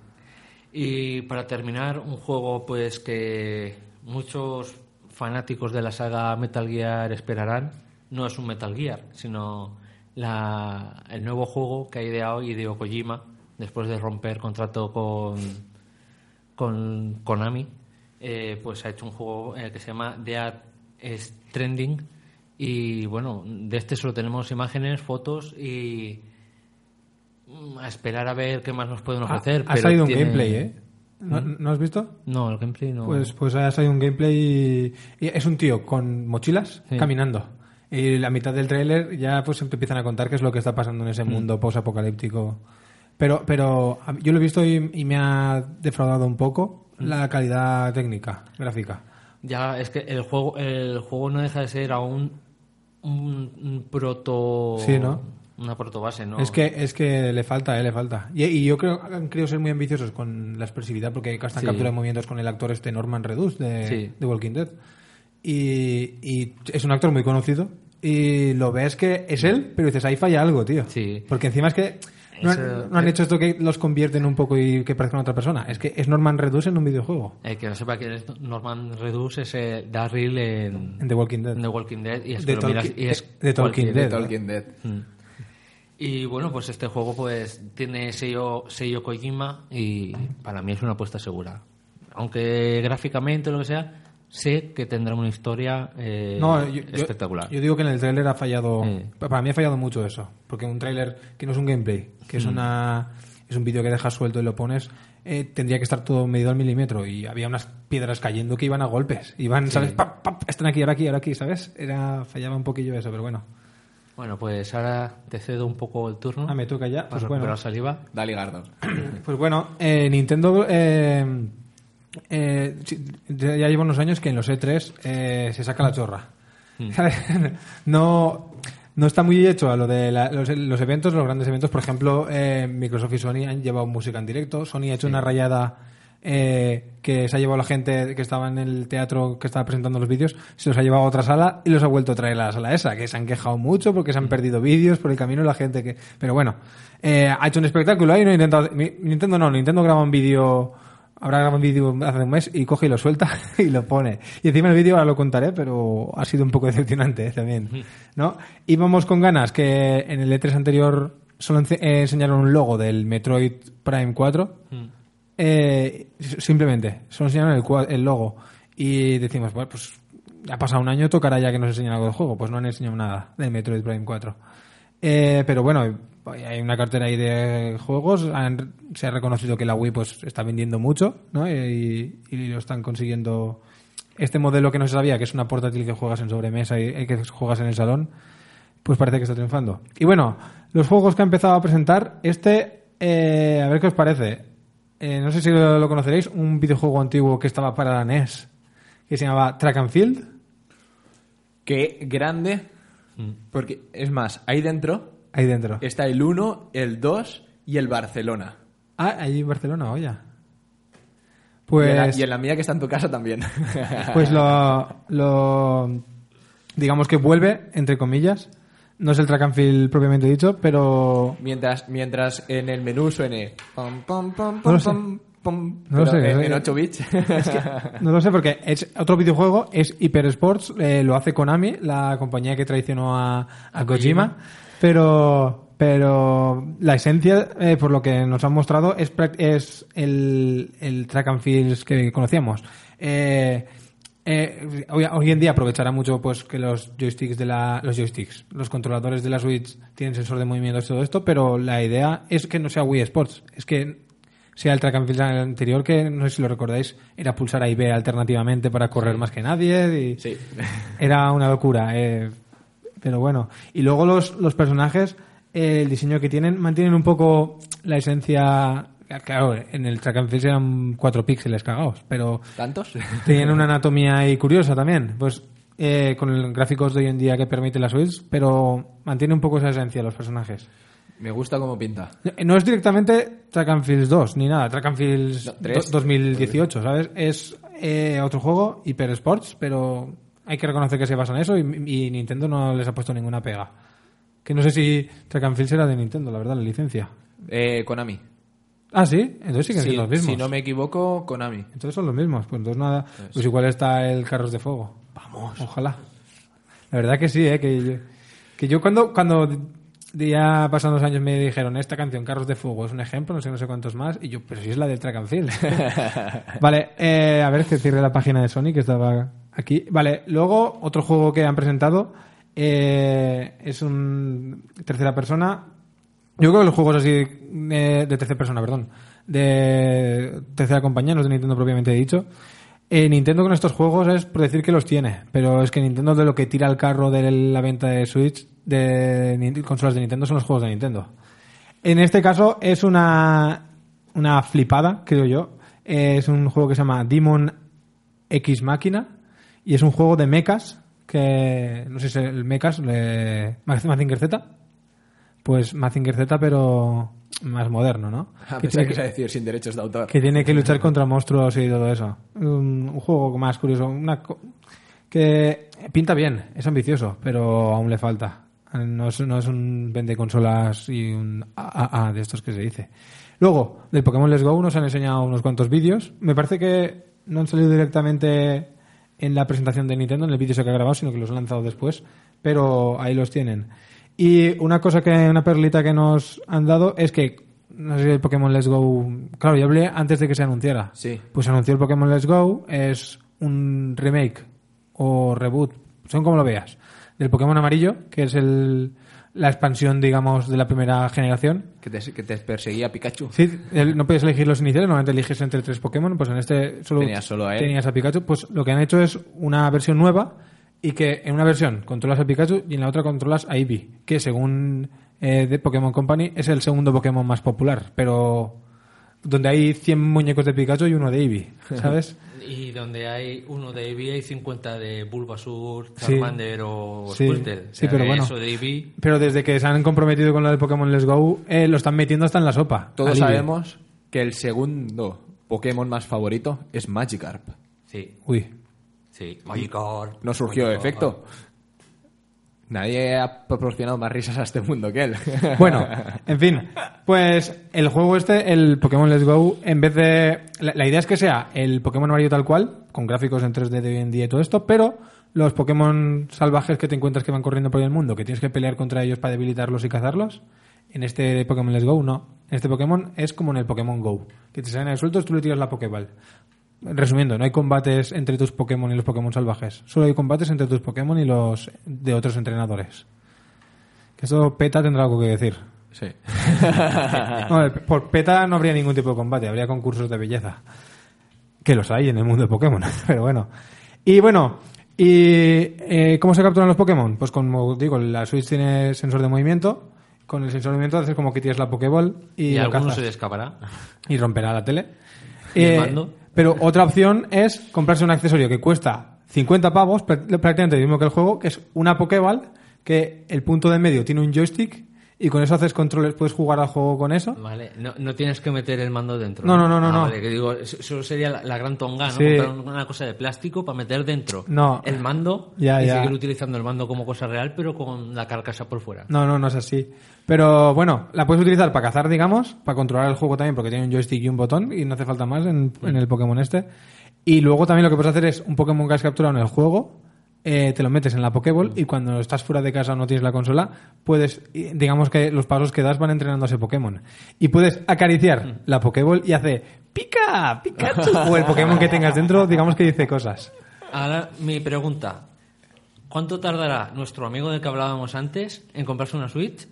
Y para terminar, un juego pues que muchos fanáticos de la saga Metal Gear esperarán. No es un Metal Gear, sino la, el nuevo juego que ha ideado Hideo Kojima después de romper contrato con, con Konami. eh, pues ha hecho un juego eh, que se llama Dead Stranding. Y bueno, de este solo tenemos imágenes, fotos y a esperar a ver qué más nos pueden ofrecer. ha, ha pero salido un gameplay, ¿eh? ¿No, ¿no has visto? No, el gameplay no. Pues, pues ha salido un gameplay y, y es un tío con mochilas Sí. caminando. Y la mitad del tráiler ya pues te empiezan a contar qué es lo que está pasando en ese mundo post-apocalíptico. Pero, pero yo lo he visto y, y me ha defraudado un poco la calidad técnica, gráfica. Ya, es que el juego, el juego no deja de ser aún un, un proto. Sí, ¿no? Una protobase, ¿no? Es que es que le falta, eh, le falta. Y, y yo creo han querido ser muy ambiciosos con la expresividad porque están Sí. captura de movimientos con el actor este Norman Reedus de, Sí. de Walking Dead. Y, y es un actor muy conocido y lo ves que es él, pero dices, ahí falla algo, tío. Sí. Porque encima es que no han, no han hecho esto que los convierten un poco y que parezcan otra persona. Es que es Norman Reedus en un videojuego, Eh, que no sepa que es Norman Redus es eh, Daryl en, en The Walking Dead. en The Walking Dead y es, De que lo miras Tolkien- y es de- de Tolkien cualquier- Dead. Talking Dead. Mm. Y bueno, pues este juego pues tiene sello, sello Kojima y para mí es una apuesta segura. Aunque gráficamente o lo que sea, sé que tendrá una historia eh, No, yo, yo- espectacular. Yo, digo que en el tráiler ha fallado. Sí. Para mí ha fallado mucho eso. Porque un tráiler que no es un gameplay, que Mm. es una es un vídeo que dejas suelto y lo pones, eh, tendría que estar todo medido al milímetro. Y había unas piedras cayendo que iban a golpes. Iban, ¿sabes? Pap, pap, están aquí, ahora aquí, ahora aquí, ¿sabes? Era, fallaba un poquillo eso, pero bueno. Bueno, pues ahora te cedo un poco el turno. Ah, me toca ya. para Pues recuperar bueno. saliva. Dale, Gardo. Pues bueno, eh, Nintendo eh, eh, ya lleva unos años que en los E3 eh, se saca la chorra. ¿Sabes? no, no está muy hecho a lo de la- los, los eventos, los grandes eventos. Por ejemplo, eh, Microsoft y Sony han llevado música en directo. Sony ha hecho una rayada eh, que se ha llevado la gente que estaba en el teatro que estaba presentando los vídeos, se los ha llevado a otra sala y los ha vuelto a traer a la sala esa, que se han quejado mucho porque se han perdido vídeos por el camino la gente que... Pero bueno, eh, ha hecho un espectáculo ahí, no mi- Nintendo no, Nintendo graba un vídeo... Habrá grabado un vídeo hace un mes y coge y lo suelta y lo pone. Y encima el vídeo ahora lo contaré, pero ha sido un poco decepcionante eh, también. ¿no? Íbamos con ganas que en el E3 anterior solo eh, enseñaron un logo del Metroid Prime 4. Eh, simplemente, solo enseñaron el, el logo. Y decimos, bueno, pues ha pasado un año, tocará ya que nos enseñen algo del juego. Pues no han enseñado nada del Metroid Prime 4. Eh, pero bueno, hay una cartera ahí de juegos. Se ha reconocido que la Wii pues está vendiendo mucho, ¿no? Y, y lo están consiguiendo. Este modelo que no se sabía, que es una portátil que juegas en sobremesa y, y que juegas en el salón, pues parece que está triunfando. Y bueno, los juegos que ha empezado a presentar, este, eh, a ver qué os parece. Eh, no sé si lo, lo conoceréis, un videojuego antiguo que estaba para la NES, que se llamaba Track and Field. Qué grande. Porque, es más, ahí dentro Ahí dentro. está el 1, el 2 y el Barcelona. Ah, allí en Barcelona, oye. Y, en la, Pues, y en la mía que está en tu casa también. pues lo, lo- Digamos que vuelve, entre comillas. No es el track and field propiamente dicho, pero. mientras, mientras en el menú suene. pam, pam, pam, No lo sé. pam, No lo sé, en, no sé. en 8 bits. No lo sé porque es otro videojuego, es Hyper Sports, eh, lo hace Konami, la compañía que traicionó a, a Kojima, pero pero la esencia, eh, por lo que nos han mostrado, es, es el, el track and field que conocíamos. Eh, eh, hoy, hoy en día aprovechará mucho pues que los joysticks de la los joysticks los controladores de la Switch tienen sensor de movimiento y todo esto pero la idea es que no sea Wii Sports es que sea el track and field anterior que no sé si lo recordáis era pulsar A y B alternativamente para correr más que nadie y sí. era una locura eh, Pero bueno. Y luego los, los personajes, eh, el diseño que tienen, mantienen un poco la esencia. Claro, en el track and field eran cuatro píxeles cagados, pero ¿Tantos? tienen una anatomía ahí curiosa también. Pues eh, con los gráficos de hoy en día que permite la Switch, pero mantiene un poco esa esencia los personajes. Me gusta cómo pinta. No es directamente Track and Fields 2 ni nada, Track and Fields No, tres. do- 2018, ¿sabes? Es eh, otro juego, Hyper Sports, pero hay que reconocer que se basa en eso y, y Nintendo no les ha puesto ninguna pega. Que no sé si Track and Fields era de Nintendo, la verdad, la licencia. Eh, Konami. Ah, sí, entonces siguen Si, siendo los mismos. si no me equivoco, Konami. Entonces son los mismos, pues entonces nada. Pues igual está el Carros de Fuego. Vamos. Ojalá. La verdad que sí, ¿eh? Que yo, que yo cuando, cuando ya pasan los años me dijeron esta canción, Carros de Fuego, es un ejemplo, no sé, no sé cuántos más, y yo, pero si es la del track and field. vale, eh, a ver que cierre la página de Sony que estaba aquí. Vale, luego otro juego que han presentado eh, es un tercera persona. Yo creo que los juegos así eh, de tercera persona, perdón, de tercera compañía, no de Nintendo propiamente dicho. Eh, Nintendo con estos juegos es por decir que los tiene, pero es que Nintendo de lo que tira el carro de la venta de Switch de consolas de Nintendo son los juegos de Nintendo. En este caso es una, una flipada, creo yo. Es un juego que se llama Demon X Máquina y es un juego de mechas que no sé si es el mechas le, Mazinger Z pues Mazinger Z pero más moderno, ¿no? Ah, Que pensaba que decir sin derechos de autor. que tiene que luchar contra monstruos y todo eso. Un, un juego más curioso, una co- que pinta bien, es ambicioso, pero aún le falta. No es, no es un vende consolas y un AAA de estos que se dice. Luego, del Pokémon Let's Go nos han enseñado unos cuantos vídeos. Me parece que no han salido directamente en la presentación de Nintendo, en el vídeo que ha grabado, sino que los han lanzado después, pero ahí los tienen. Y una cosa que, una perlita que nos han dado es que, no sé si el Pokémon Let's Go, claro, yo hablé antes de que se anunciara. Sí. Pues se anunció el Pokémon Let's Go, es un remake o reboot, son como lo veas, del Pokémon amarillo, que es el, la expansión, digamos, de la primera generación. Que te, que te perseguía Pikachu. Sí, el- no puedes elegir los iniciales, normalmente eliges entre tres Pokémon, pues en este solo Tenías solo a él. tenías a Pikachu. Pues lo que han hecho es una versión nueva y que en una versión controlas a Pikachu y en la otra controlas a Eevee, que según eh, de Pokémon Company es el segundo Pokémon más popular, pero donde hay 100 muñecos de Pikachu y uno de Eevee, ¿sabes? Y donde hay uno de Eevee hay 50 de Bulbasaur, Sí. Charmander o Squirtle. sí, O sea, pero de bueno. Eso de Eevee, Pero desde que se han comprometido con lo del Pokémon Let's Go, eh, lo están metiendo hasta en la sopa. Todos sabemos que el segundo Pokémon más favorito es Magikarp. sí, Uy, sí. Magikarp. No surgió Magikarp. efecto. Nadie ha proporcionado más risas a este mundo que él. Bueno, en fin, pues el juego este, el Pokémon Let's Go, en vez de... La, la idea es que sea el Pokémon amarillo tal cual, con gráficos en 3D de hoy en día y todo esto, pero los Pokémon salvajes que te encuentras que van corriendo por el mundo, que tienes que pelear contra ellos para debilitarlos y cazarlos, en este Pokémon Let's Go no. En este Pokémon es como en el Pokémon Go, que te salen sueltos, tú le tiras la Pokéball. Resumiendo, no hay combates entre tus Pokémon y los Pokémon salvajes. Solo hay combates entre tus Pokémon y los de otros entrenadores. Que eso PETA tendrá algo que decir. Sí. No, por PETA no habría ningún tipo de combate, habría concursos de belleza. Que los hay en el mundo de Pokémon, pero bueno. Y bueno, ¿y eh, cómo se capturan los Pokémon? Pues como digo, la Switch tiene sensor de movimiento. Con el sensor de movimiento haces como que tiras la Pokéball y, Y, lo alguno cazas. se le escapará. y romperá la tele. ¿Y el Eh, mando? Pero otra opción es comprarse un accesorio que cuesta 50 pavos, pr- prácticamente lo mismo que el juego, que es una Pokéball, que el punto de medio tiene un joystick y con eso haces controles, puedes jugar al juego con eso. Vale, no, no tienes que meter el mando dentro. No, no, no, no, Ah, no. Vale, que digo, eso sería la, la gran tonga, ¿no? Sí. Una cosa de plástico para meter dentro No. el mando Ya, y ya. seguir utilizando el mando como cosa real, pero con la carcasa por fuera. No, no, no es así. Pero bueno, la puedes utilizar para cazar, digamos, para controlar el juego también, porque tiene un joystick y un botón y no hace falta más en, en el Pokémon este. Y luego también lo que puedes hacer es un Pokémon que has capturado en el juego, eh, te lo metes en la Pokéball y cuando estás fuera de casa o no tienes la consola, puedes, digamos que los pasos que das van entrenando a ese Pokémon. Y puedes acariciar la Pokéball y hace ¡Pica! ¡Pikachu! o el Pokémon que tengas dentro, digamos que dice cosas. Ahora, mi pregunta. ¿Cuánto tardará nuestro amigo del que hablábamos antes en comprarse una Switch?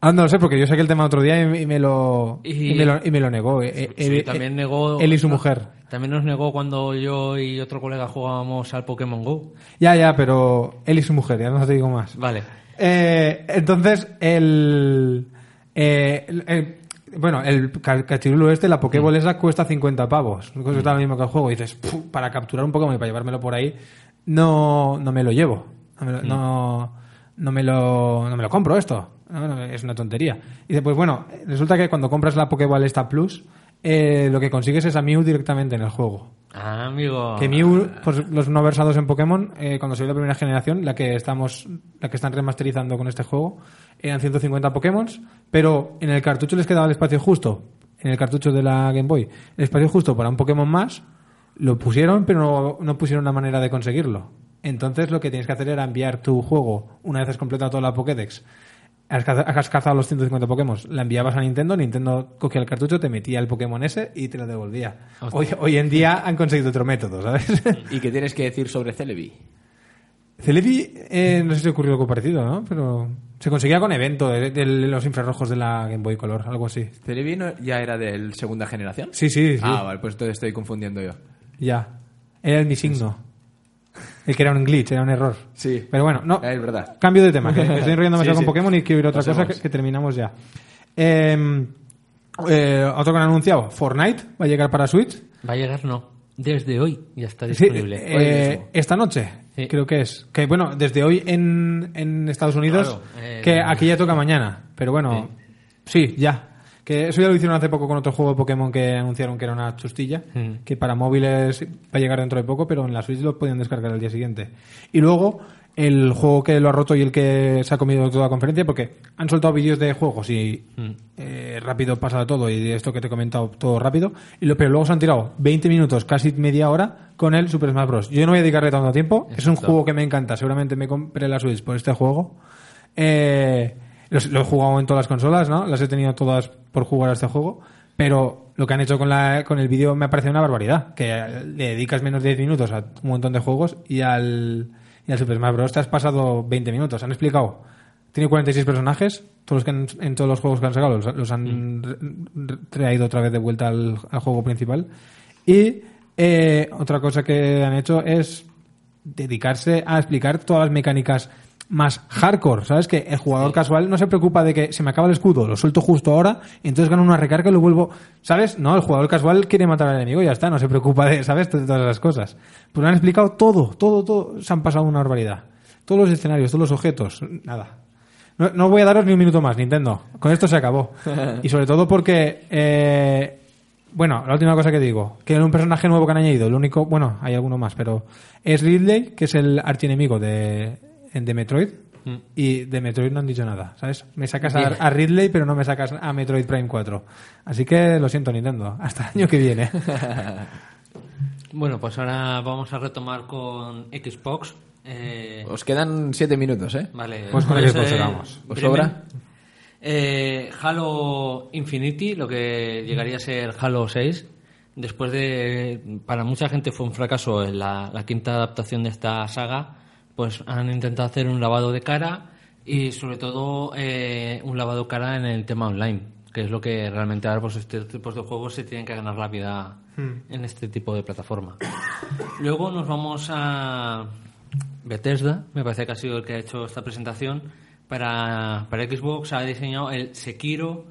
Ah, no lo sé, porque yo saqué el tema otro día y, y me, lo, y... Y- me lo y me lo negó. eh, Sí, él, también eh, negó. él y su mujer. También nos negó cuando yo y otro colega jugábamos al Pokémon Go. Ya, ya, pero él y su mujer, ya no te digo más. Vale. Eh, entonces, el, eh, el- el- Bueno, el ca- cachirulo este, la Pokéball Mm. esa cuesta 50 pavos. Cuesta lo mismo que el juego. Y dices, "Puf, para capturar un Pokémon y para llevármelo por ahí, no, no me lo llevo. No me lo, Mm. no, no me lo, no me lo compro esto. No, no, es una tontería. Y dice, pues bueno, resulta que cuando compras la Pokéball esta Plus, eh, lo que consigues es a Mew directamente en el juego. Ah, amigo. Que Mew, pues los no versados en Pokémon, eh, cuando salió la primera generación, la que estamos, la que están remasterizando con este juego, eran 150 Pokémon, pero en el cartucho les quedaba el espacio justo, en el cartucho de la Game Boy, el espacio justo para un Pokémon más, lo pusieron, pero no, no pusieron la manera de conseguirlo. Entonces lo que tienes que hacer era enviar tu juego, una vez has completado toda la Pokédex, has caza- has cazado los 150 Pokémon, la enviabas a Nintendo, Nintendo cogía el cartucho, te metía el Pokémon ese y te lo devolvía. Hoy, hoy en día han conseguido otro método, ¿sabes? ¿Y qué tienes que decir sobre Celebi? Celebi, eh, no sé si ocurrió algo parecido, ¿no? Pero se conseguía con evento de, de los infrarrojos de la Game Boy Color, algo así. ¿Celebi no- ya era de segunda generación? Sí, sí, sí. Ah, vale, pues entonces estoy confundiendo yo. Ya. Era el mi signo. El que era un glitch, era un error. Sí. Pero bueno, no. Es verdad. Cambio de tema, que me estoy enrollando Sí, demasiado sí. con Pokémon y quiero ir a otra Pasemos. cosa que, que terminamos ya. Eh, eh, otro que han anunciado, Fortnite va a llegar para Switch. Va a llegar, no. Desde hoy ya está Sí, disponible. eh, esta noche, Sí. creo que es. Que bueno, desde hoy en, en Estados Unidos, Claro, eh, que aquí ya toca mañana. Pero bueno, sí. ya. Que eso ya lo hicieron hace poco con otro juego de Pokémon que anunciaron que era una chustilla, Mm. que para móviles va a llegar dentro de poco, pero en la Switch lo podían descargar el día siguiente. Y luego, el juego que lo ha roto y el que se ha comido toda la conferencia, porque han soltado vídeos de juegos y Mm. eh, rápido pasa todo y esto que te he comentado todo rápido, y lo, pero luego se han tirado 20 minutos, casi media hora con el Super Smash Bros. Yo no voy a dedicarle tanto tiempo, es un juego que me encanta, seguramente me compré la Switch por este juego. Eh, los- lo he jugado en todas las consolas, ¿no? Las he tenido todas por jugar a este juego, pero lo que han hecho con, la, con el vídeo me ha parecido una barbaridad, que le dedicas menos de 10 minutos a un montón de juegos y al, y al Super Smash Bros. te has pasado 20 minutos. Han explicado, tiene 46 personajes, todos los que han- en todos los juegos que han sacado los, los han re- traído otra vez de vuelta al, al juego principal. Y eh, otra cosa que han hecho es dedicarse a explicar todas las mecánicas más hardcore, ¿sabes? Que el jugador casual no se preocupa de que se me acaba el escudo, lo suelto justo ahora, y entonces gano una recarga y lo vuelvo, ¿sabes? No, el jugador casual quiere matar al enemigo y ya está, no se preocupa de, ¿sabes? De todas esas cosas. Pues lo han explicado todo, todo, todo, se han pasado una barbaridad. Todos los escenarios, todos los objetos, nada. No, no voy a daros ni un minuto más, Nintendo. Con esto se acabó. Y sobre todo porque, eh, bueno, la última cosa que digo, que un personaje nuevo que han añadido, el único, bueno, hay alguno más, pero es Ridley, que es el archienemigo de, de Metroid. Y de Metroid no han dicho nada, ¿sabes? Me sacas a, Ridley, pero no me sacas a Metroid Prime 4. Así que lo siento, Nintendo. Hasta el año que viene. Bueno, pues ahora vamos a retomar con Xbox. Eh, Os quedan siete minutos, ¿eh? Vale, Pues con entonces, Xbox eh, llegamos. ¿Os sobra? Eh, Halo Infinity, lo que llegaría a ser Halo 6, después de, para mucha gente fue un fracaso en la, la quinta adaptación de esta saga, pues han intentado hacer un lavado de cara y sobre todo eh, un lavado de cara en el tema online, que es lo que realmente ahora pues estos tipos de juegos se tienen que ganar la vida en este tipo de plataforma. Luego nos vamos a Bethesda, me parece que ha sido el que ha hecho esta presentación. Para, para Xbox ha diseñado el Sekiro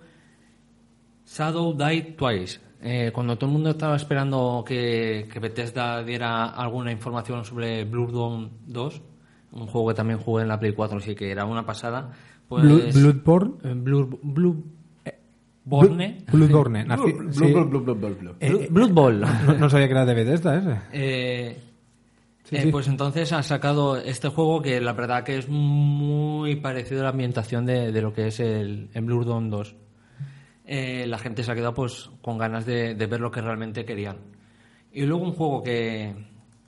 Shadow Die Twice. Eh, cuando todo el mundo estaba esperando que, que Bethesda diera alguna información sobre Bloodborne 2, un juego que también jugué en la Play 4, así que era una pasada, pues... Bloodborne. eh, Blood, Blue, Borne. Bloodborne. Eh, Blood Bowl. No, no sabía que era de Bethesda ese. Eh, Sí, eh, sí. Pues entonces han sacado este juego que la verdad que es muy parecido a la ambientación de, de lo que es el, el Bloodborne 2. Eh, la gente se ha quedado pues con ganas de, de ver lo que realmente querían. Y luego un juego que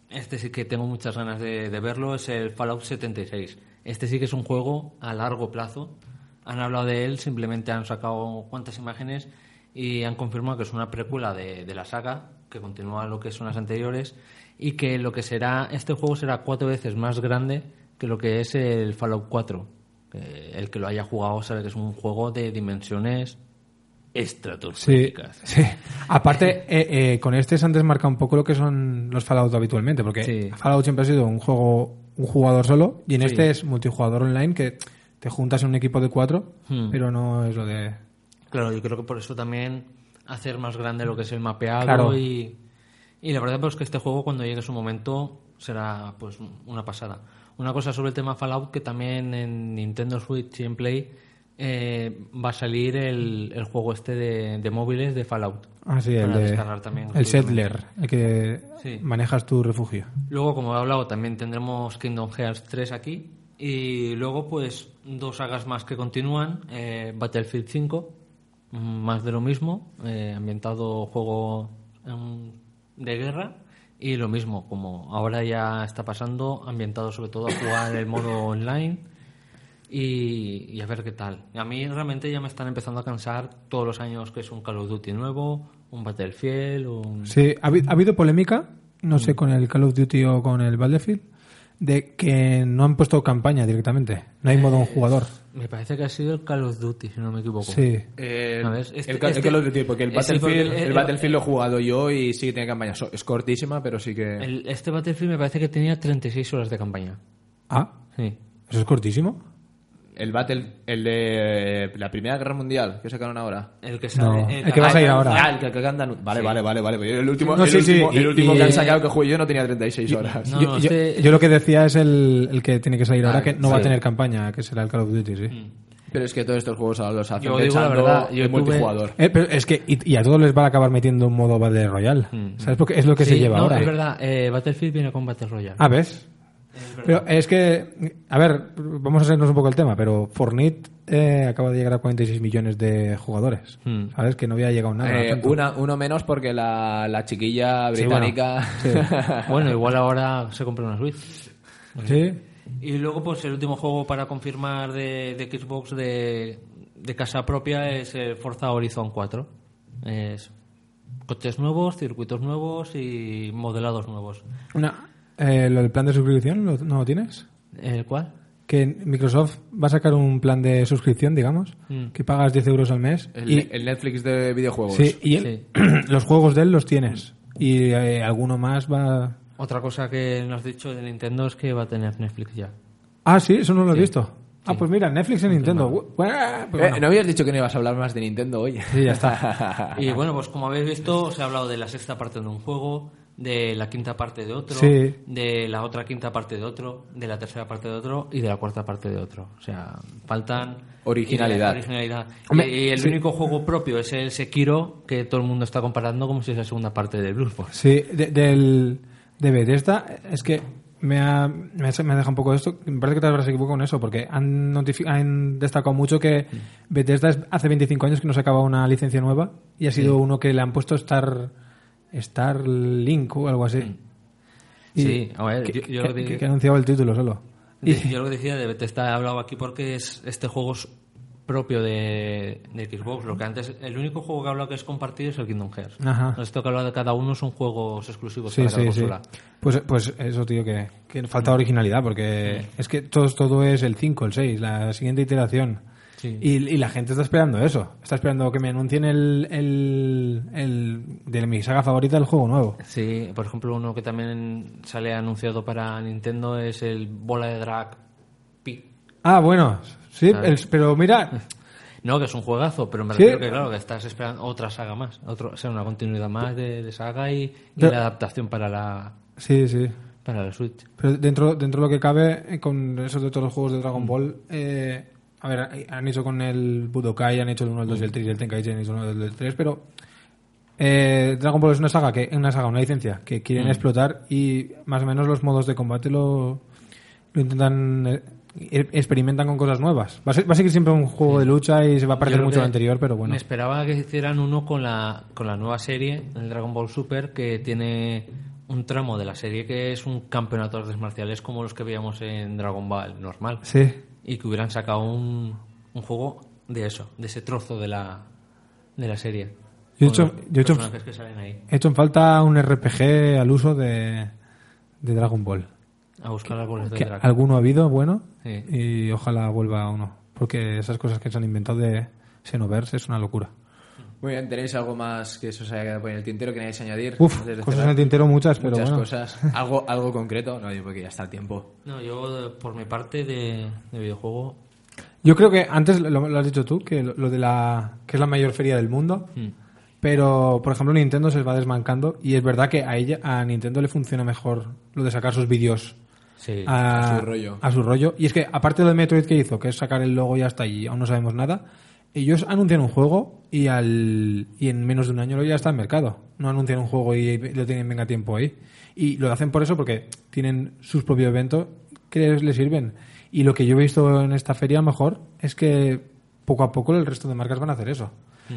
este sí que tengo muchas ganas de, verlo es el Fallout 76. Este sí que es un juego a largo plazo. Han hablado de él, simplemente han sacado cuantas imágenes y han confirmado que es una precuela de, la saga, que continúa lo que son las anteriores y que lo que será este juego será cuatro veces más grande que lo que es el Fallout 4. Eh, el que lo haya jugado sabe que es un juego de dimensiones estratosféricas. sí. Aparte, eh, eh, con este se han desmarcado un poco lo que son los Fallout habitualmente, porque Sí. Fallout siempre ha sido un juego, un jugador solo, y en Sí. este es multijugador online que te juntas en un equipo de cuatro, Hmm. pero no es lo de... Claro, yo creo que por eso también hacer más grande lo que es el mapeado Claro. y, y la verdad pues que este juego cuando llegue su momento será pues una pasada. Una cosa sobre el tema Fallout que también en Nintendo Switch y en Play eh, va a salir el, el juego este de, de móviles de Fallout. Ah, sí, el de... también El. Settler, el que Sí. manejas tu refugio. Luego, como he hablado, también tendremos Kingdom Hearts 3 aquí. Y luego, pues, dos sagas más que continúan. eh, Battlefield 5, mm, más de lo mismo, eh, ambientado juego de guerra. Y lo mismo, como ahora ya está pasando, ambientado sobre todo a jugar el modo online. Y, y a ver qué tal. A mí realmente ya me están empezando a cansar todos los años que es un Call of Duty nuevo, un Battlefield, un... Sí, ha, habi- ha habido polémica, no Mm. sé, con el Call of Duty o con el Battlefield, de que no han puesto campaña directamente. No hay modo un jugador. Me parece que ha sido el Call of Duty, si no me equipoco. Sí. Eh, este- el, Ca- el Call of Duty, porque el eh, Battlefield, porque el- el Battlefield lo he jugado yo y sí que tiene campaña. Es cortísima, pero sí que... El- este Battlefield me parece que tenía 36 horas de campaña. Ah, Sí. eso es cortísimo. El Battle, el de la Primera Guerra Mundial, que sacaron ahora. El que No, sale. el que vas a ir ahora. Ah, el que, el que andan- Vale, vale, vale, vale. El último, No, el sí, sí, último, y- el último y- que han sacado que jugué yo no tenía 36 horas. No, yo, no, yo- este- yo lo que decía es el, el que tiene que salir ahora, Ah, que no va a tener campaña, que será el Call of Duty, sí. Mm. Pero es que todos estos juegos ahora los hacen Yo digo la verdad, yo en tuve- multijugador. Eh, pero es que, y, y a todos les van a acabar metiendo un modo Battle Royale. ¿Sabes? Porque es lo que se Mm. Lleva no, ahora. Es verdad, eh, Battlefield viene con Battle Royale. Ah, ¿ves? Pero es que, a ver, vamos a hacernos un poco el tema, pero Fortnite eh, acaba de llegar a 46 millones de jugadores. Hmm. ¿Sabes? Que no había llegado nada. Eh, una, uno menos porque la, la chiquilla Sí, bueno. británica... Sí. Bueno, igual ahora se compra una Switch. Sí. Y luego, pues el último juego para confirmar de, de Xbox de, de casa propia es el Forza Horizon 4. Es coches nuevos, circuitos nuevos y modelados nuevos. Una, eh, ¿Lo del plan de suscripción ¿lo- no lo tienes? ¿El cuál? Que Microsoft va a sacar un plan de suscripción, digamos, Mm. que pagas 10 euros al mes. El, y, el Netflix de videojuegos. sí, y él- los juegos de él los tienes. Y eh, alguno más va... Otra cosa que nos has dicho de Nintendo es que va a tener Netflix ya. Ah, sí, eso no lo he visto. Ah, pues mira, Netflix y Nintendo. Bueno, pues Eh, bueno. ¿No habías dicho que no ibas a hablar más de Nintendo hoy? Sí, ya está. Y bueno, pues como habéis visto, os he hablado de la sexta parte de un juego, de la quinta parte de otro, Sí. de la otra quinta parte de otro, de la tercera parte de otro y de la cuarta parte de otro. O sea, faltan... Originalidad. originalidad. Hombre, y, y el sí. único juego propio es el Sekiro, que todo el mundo está comparando como si es la segunda parte de Bloodborne. Sí, de, del, de Bethesda, es que me ha, me, ha, me ha dejado un poco esto. Me parece que te habrás equivocado con eso, porque han, han destacado mucho que Bethesda es- hace 25 años que no sacaba una licencia nueva y ha sido uno que le han puesto Star Starlink o algo así. Y Sí, a ver, que, yo- yo que- lo que- que- que anunciaba el título solo. Y, Yo lo que decía de Bethesda he hablado aquí porque es este juego es propio de, de Xbox. Lo que antes, el único juego que he hablado que es compartido es el Kingdom Hearts. Ajá. Esto que habla de cada uno son juegos exclusivos Sí, para cada sí, sí. consola. Pues, pues eso, tío, que, que falta originalidad, porque es que todo, todo es el 5, el 6, la siguiente iteración. Sí. Y, y la gente está esperando eso. Está esperando que me anuncien el, el, el de mi saga favorita, el juego nuevo. Sí, por ejemplo, uno que también sale anunciado para Nintendo es el Bola de Drag Pi. Ah, bueno, sí, el- pero mira, No, que es un juegazo, pero me Sí. refiero que, claro, que estás esperando otra saga más. Otro, o sea, una continuidad más de, de saga y, la adaptación para la, sí, sí. para la Switch. Pero dentro, dentro de lo que cabe, eh, con eso de todos los juegos de Dragon Mm. Ball, eh, a ver, han hecho con el Budokai, han hecho el 1, el 2 y el 3 y el Tenkaichi, han hecho el 1, el 2 y el 3, pero eh, Dragon Ball es una saga, que una saga, una licencia que quieren Mm. explotar y más o menos los modos de combate lo, lo intentan, eh, e- experimentan con cosas nuevas. Va a, ser, va a seguir siempre un juego de lucha y se va a parecer mucho al anterior, pero bueno. Me esperaba que hicieran uno con la, con la nueva serie, el Dragon Ball Super, que tiene un tramo de la serie que es un campeonato de artes marciales como los que veíamos en Dragon Ball normal. Sí. Y que hubieran sacado un, un juego de eso, de ese trozo de la, de la serie. Yo he hecho- los yo he hecho- personajes que salen ahí. He hecho en falta un RPG al uso de, de Dragon Ball. A buscar árboles de alguno ha habido bueno Sí. y ojalá vuelva uno. Porque esas cosas que se han inventado de Xenoverse es una locura. Muy bien, ¿tenéis algo más que se os haya quedado por en el tintero que queráis añadir? Uf, antes de cosas cerrar? en el tintero muchas, pero Muchas bueno. cosas. ¿Algo, algo concreto? No, yo porque ya está el tiempo. No, yo, por mi parte de, de videojuego, Yo creo que antes lo, lo has dicho tú, que lo, lo de la que es la mayor feria del mundo. mm, Pero, por ejemplo, Nintendo se va desmancando y es verdad que a ella, a Nintendo le funciona mejor lo de sacar sus vídeos sí. a, a su rollo. a su rollo. Y es que, aparte de Metroid que hizo, que es sacar el logo y hasta allí, aún no sabemos nada, ellos anuncian un juego y al y en menos de un año lo ya está en mercado. No anuncian un juego y lo tienen venga tiempo ahí. Y lo hacen por eso, porque tienen sus propios eventos que les, sirven. Y lo que yo he visto en esta feria, a mejor, es que poco a poco el resto de marcas van a hacer eso.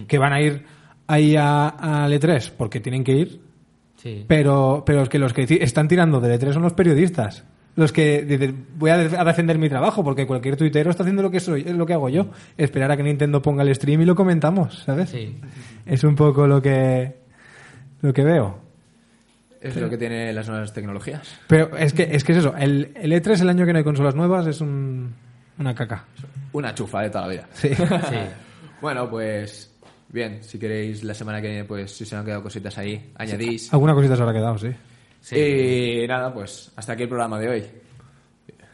Que van a ir ahí a, al E3 porque tienen que ir, sí. pero, pero es que los que están tirando del E3 son los periodistas. Los que dicen, voy a, def- a defender mi trabajo, porque cualquier tuitero está haciendo lo que soy, es lo que hago yo. Esperar a que Nintendo ponga el stream y lo comentamos, ¿sabes? Sí. Es un poco lo que, lo que veo. Es lo que tiene las nuevas tecnologías. Pero es que es, que es eso, el, el E3 el año que no hay consolas nuevas es un, una caca. Una chufa de toda la vida. Sí. sí. Bueno, pues bien, si queréis la semana que viene, pues si se han quedado cositas ahí, añadís. Alguna cosita se habrá quedado, sí. Sí. Y nada, pues hasta aquí el programa de hoy.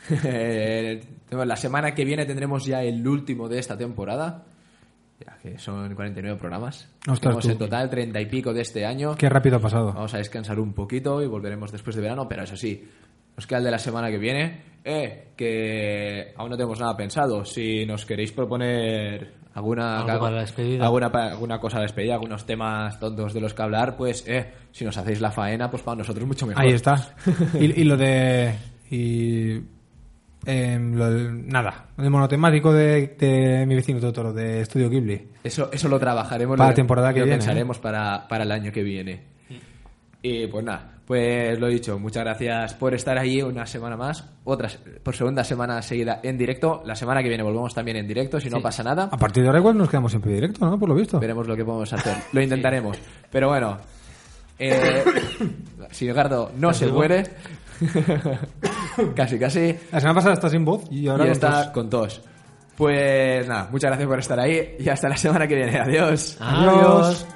Tenemos- la semana que viene tendremos ya el último de esta temporada. Ya que son 49 programas. Tenemos en total 30 y pico de este año. Qué rápido ha pasado. Vamos a descansar un poquito y volveremos después de verano, pero eso sí, nos queda el de la semana que viene. Eh, que aún no tenemos nada pensado. Si nos queréis proponer alguna, Algo para la despedida. alguna, alguna cosa a la despedida, algunos temas tontos de los que hablar, pues eh, si nos hacéis la faena, pues para nosotros mucho mejor. Ahí está. Y, y lo de. Y, em, lo nada. El monotemático de, de mi vecino Totoro, de Estudio Ghibli. Eso, eso lo trabajaremos. Para lo- la temporada que lo viene, ¿eh? pensaremos para, para el año que viene. Y pues nada, pues lo dicho, muchas gracias por estar ahí una semana más, otra, por segunda semana seguida en directo. La semana que viene volvemos también en directo, si no Sí. pasa nada. A partir de ahora igual nos quedamos siempre directo, ¿no? Por lo visto. Veremos lo que podemos hacer. Lo intentaremos. Pero bueno, eh, si Gardo no se muere, casi, casi, La semana pasada está sin voz y ahora y con está tos. con tos. Pues nada, muchas gracias por estar ahí y hasta la semana que viene. Adiós. Adiós. Adiós.